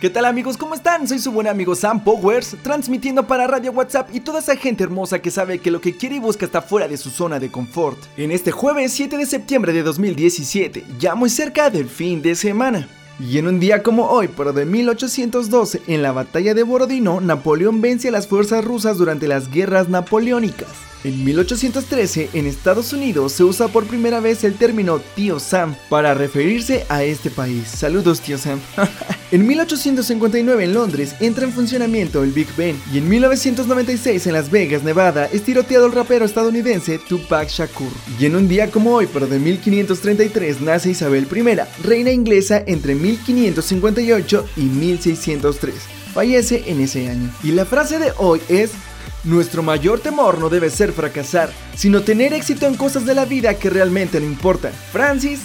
¿Qué tal amigos? ¿Cómo están? Soy su buen amigo Sam Powers, transmitiendo para Radio WhatsApp y toda esa gente hermosa que sabe que lo que quiere y busca está fuera de su zona de confort. En este jueves 7 de septiembre de 2017, ya muy cerca del fin de semana. Y en un día como hoy, pero de 1812, en la batalla de Borodino, Napoleón vence a las fuerzas rusas durante las guerras napoleónicas. En 1813, en Estados Unidos, se usa por primera vez el término Tío Sam para referirse a este país. Saludos, Tío Sam. en 1859, en Londres, entra en funcionamiento el Big Ben. Y en 1996, en Las Vegas, Nevada, es tiroteado el rapero estadounidense Tupac Shakur. Y en un día como hoy, pero de 1533, nace Isabel I, reina inglesa entre 1558 y 1603. Fallece en ese año. Y la frase de hoy es nuestro mayor temor no debe ser fracasar, sino tener éxito en cosas de la vida que realmente no importan. Francis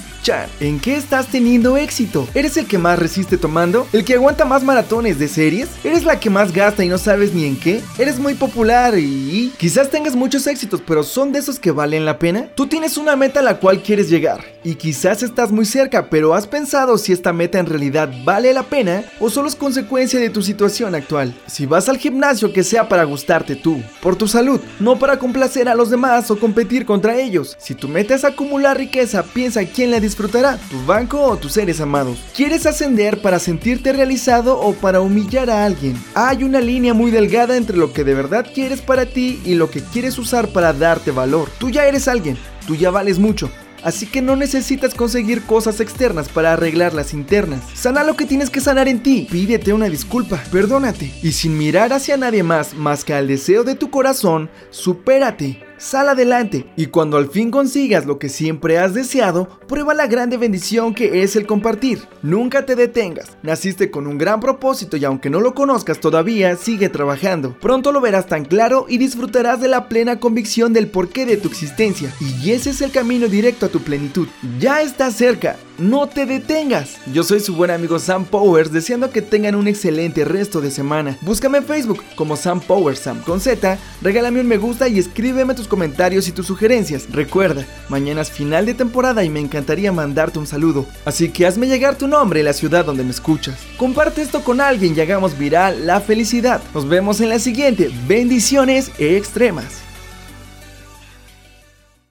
¿en qué estás teniendo éxito? ¿Eres el que más resiste tomando? ¿El que aguanta más maratones de series? ¿Eres la que más gasta y no sabes ni en qué? ¿Eres muy popular y quizás tengas muchos éxitos, pero son de esos que valen la pena? Tú tienes una meta a la cual quieres llegar y quizás estás muy cerca, pero has pensado si esta meta en realidad vale la pena o solo es consecuencia de tu situación actual. Si vas al gimnasio que sea para gustarte tú, por tu salud, no para complacer a los demás o competir contra ellos. Si tu meta es acumular riqueza, piensa quién la disfrutará, tu banco o tus seres amados. ¿Quieres ascender para sentirte realizado o para humillar a alguien? Hay una línea muy delgada entre lo que de verdad quieres para ti y lo que quieres usar para darte valor. Tú ya eres alguien, tú ya vales mucho. Así que no necesitas conseguir cosas externas para arreglar las internas. Sana lo que tienes que sanar en ti. Pídete una disculpa, perdónate. Y sin mirar hacia nadie más más que al deseo de tu corazón, supérate. Sal adelante y cuando al fin consigas lo que siempre has deseado, prueba la grande bendición que es el compartir. Nunca te detengas. Naciste con un gran propósito y aunque no lo conozcas todavía, sigue trabajando. Pronto lo verás tan claro y disfrutarás de la plena convicción del porqué de tu existencia. Y ese es el camino directo a tu plenitud. Ya estás cerca. No te detengas. Yo soy su buen amigo Sam Powers, deseando que tengan un excelente resto de semana. Búscame en Facebook como Sam Powers Sam con Z, regálame un me gusta y escríbeme tus comentarios y tus sugerencias. Recuerda, mañana es final de temporada y me encantaría mandarte un saludo. Así que hazme llegar tu nombre y la ciudad donde me escuchas. Comparte esto con alguien y hagamos viral la felicidad. Nos vemos en la siguiente. Bendiciones extremas.